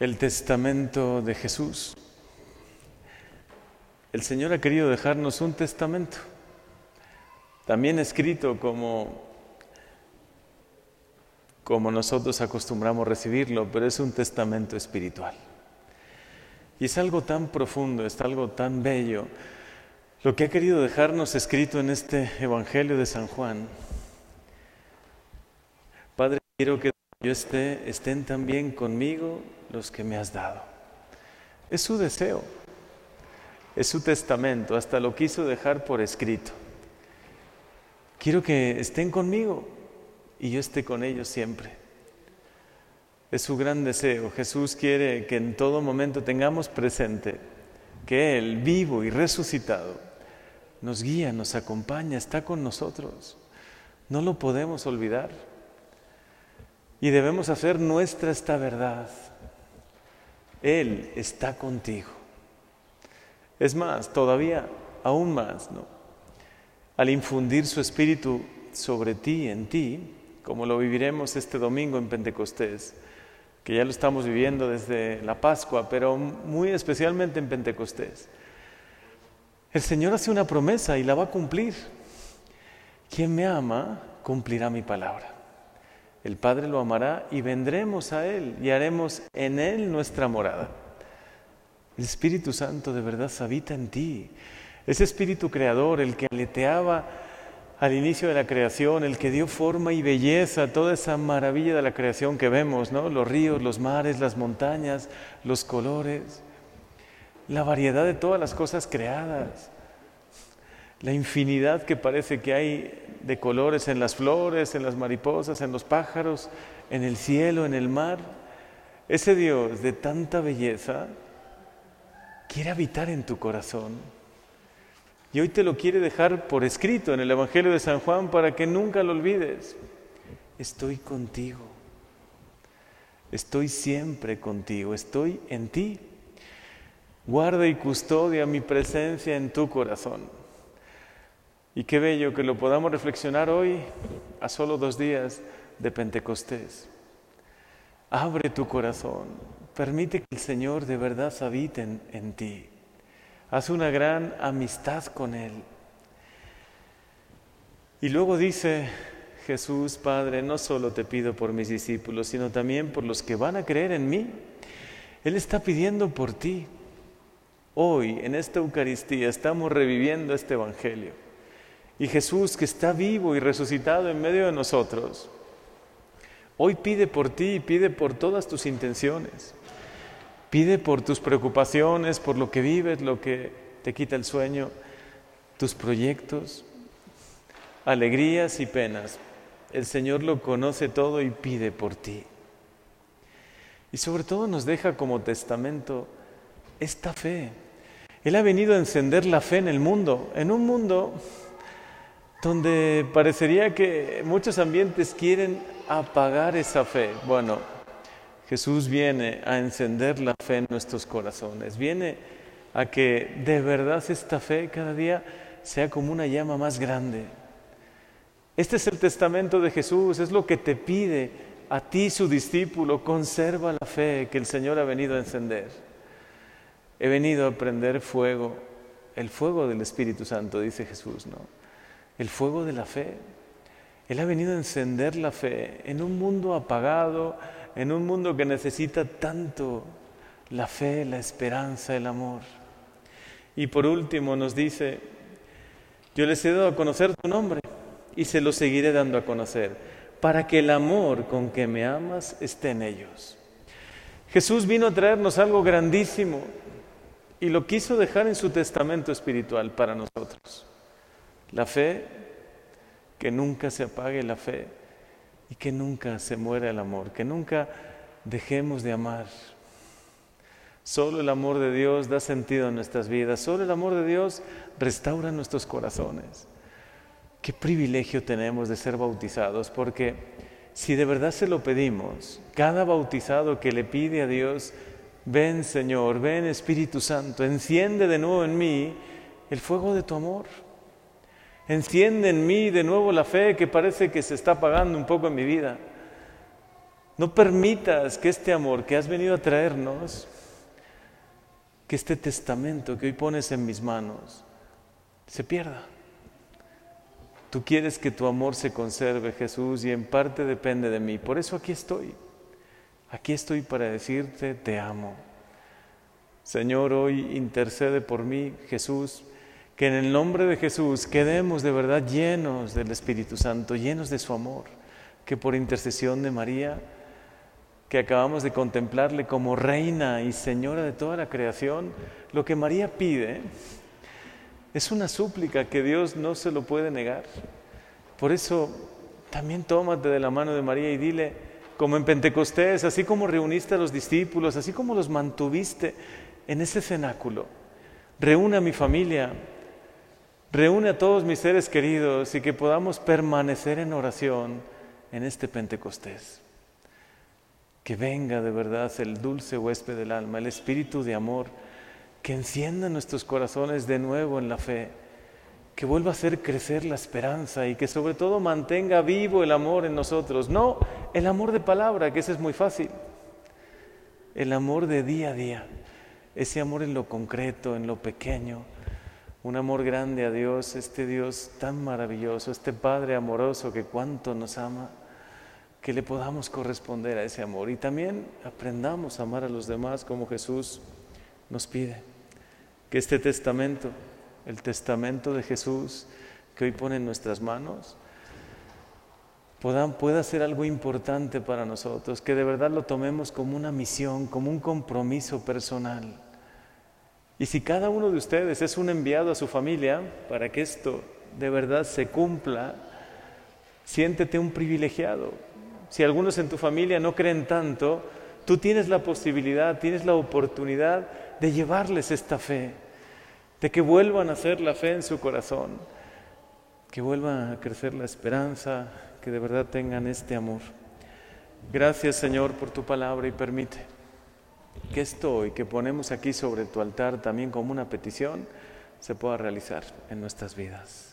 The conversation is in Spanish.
el testamento de Jesús. El Señor ha querido dejarnos un testamento, también escrito como, como nosotros acostumbramos recibirlo, pero es un testamento espiritual. Y es algo tan profundo, es algo tan bello, lo que ha querido dejarnos escrito en este Evangelio de San Juan. Padre, quiero que yo esté, estén también conmigo los que me has dado. Es su deseo, es su testamento, hasta lo quiso dejar por escrito. Quiero que estén conmigo y yo esté con ellos siempre. Es su gran deseo. Jesús quiere que en todo momento tengamos presente que Él, vivo y resucitado, nos guía, nos acompaña, está con nosotros. No lo podemos olvidar. Y debemos hacer nuestra esta verdad. Él está contigo. Es más, todavía, aún más, ¿no? Al infundir su espíritu sobre ti, en ti, como lo viviremos este domingo en Pentecostés, que ya lo estamos viviendo desde la Pascua, pero muy especialmente en Pentecostés. El Señor hace una promesa y la va a cumplir. Quien me ama, cumplirá mi palabra. El Padre lo amará y vendremos a Él y haremos en Él nuestra morada. El Espíritu Santo de verdad habita en ti. Ese Espíritu Creador, el que aleteaba al inicio de la creación, el que dio forma y belleza a toda esa maravilla de la creación que vemos, ¿no? Los ríos, los mares, las montañas, los colores, la variedad de todas las cosas creadas la infinidad que parece que hay de colores en las flores, en las mariposas, en los pájaros, en el cielo, en el mar. Ese Dios de tanta belleza quiere habitar en tu corazón. Y hoy te lo quiere dejar por escrito en el Evangelio de San Juan para que nunca lo olvides. Estoy contigo. Estoy siempre contigo. Estoy en ti. Guarda y custodia mi presencia en tu corazón. Y qué bello que lo podamos reflexionar hoy a solo dos días de Pentecostés. Abre tu corazón, permite que el Señor de verdad habite en, ti. Haz una gran amistad con Él. Y luego dice Jesús, Padre, no solo te pido por mis discípulos, sino también por los que van a creer en mí. Él está pidiendo por ti. Hoy, en esta Eucaristía, estamos reviviendo este Evangelio. Y Jesús, que está vivo y resucitado en medio de nosotros, hoy pide por ti y pide por todas tus intenciones. Pide por tus preocupaciones, por lo que vives, lo que te quita el sueño, tus proyectos, alegrías y penas. El Señor lo conoce todo y pide por ti. Y sobre todo nos deja como testamento esta fe. Él ha venido a encender la fe en el mundo, en un mundo donde parecería que muchos ambientes quieren apagar esa fe. Bueno, Jesús viene a encender la fe en nuestros corazones, viene a que de verdad esta fe cada día sea como una llama más grande. Este es el testamento de Jesús, es lo que te pide a ti, su discípulo, conserva la fe que el Señor ha venido a encender. He venido a prender fuego, el fuego del Espíritu Santo, dice Jesús, ¿no? El fuego de la fe. Él ha venido a encender la fe en un mundo apagado, en un mundo que necesita tanto la fe, la esperanza, el amor. Y por último nos dice, yo les he dado a conocer tu nombre y se lo seguiré dando a conocer, para que el amor con que me amas esté en ellos. Jesús vino a traernos algo grandísimo y lo quiso dejar en su testamento espiritual para nosotros. La fe, que nunca se apague la fe y que nunca se muera el amor, que nunca dejemos de amar. Solo el amor de Dios da sentido a nuestras vidas, solo el amor de Dios restaura nuestros corazones. Qué privilegio tenemos de ser bautizados, porque si de verdad se lo pedimos, cada bautizado que le pide a Dios, ven Señor, ven Espíritu Santo, enciende de nuevo en mí el fuego de tu amor. Enciende en mí de nuevo la fe que parece que se está apagando un poco en mi vida. No permitas que este amor que has venido a traernos, que este testamento que hoy pones en mis manos, se pierda. Tú quieres que tu amor se conserve, Jesús, y en parte depende de mí. Por eso aquí estoy. Aquí estoy para decirte, te amo. Señor, hoy intercede por mí, Jesús, que en el nombre de Jesús quedemos de verdad llenos del Espíritu Santo, llenos de su amor, que por intercesión de María, que acabamos de contemplarle como reina y señora de toda la creación, lo que María pide es una súplica que Dios no se lo puede negar. Por eso también tómate de la mano de María y dile, como en Pentecostés, así como reuniste a los discípulos, así como los mantuviste en ese cenáculo, reúne a mi familia, reúne a todos mis seres queridos y que podamos permanecer en oración en este Pentecostés. Que venga de verdad el dulce huésped del alma, el espíritu de amor, que encienda nuestros corazones de nuevo en la fe, que vuelva a hacer crecer la esperanza y que sobre todo mantenga vivo el amor en nosotros. No el amor de palabra, que ese es muy fácil, el amor de día a día, ese amor en lo concreto, en lo pequeño, un amor grande a Dios, este Dios tan maravilloso, este Padre amoroso que cuánto nos ama, que le podamos corresponder a ese amor y también aprendamos a amar a los demás como Jesús nos pide. Que este testamento, el testamento de Jesús que hoy pone en nuestras manos, pueda, ser algo importante para nosotros, que de verdad lo tomemos como una misión, como un compromiso personal. Y si cada uno de ustedes es un enviado a su familia para que esto de verdad se cumpla, siéntete un privilegiado. Si algunos en tu familia no creen tanto, tú tienes la posibilidad, tienes la oportunidad de llevarles esta fe, de que vuelvan a hacer la fe en su corazón, que vuelvan a crecer la esperanza, que de verdad tengan este amor. Gracias Señor por tu palabra y permite que esto hoy que ponemos aquí sobre tu altar también como una petición se pueda realizar en nuestras vidas.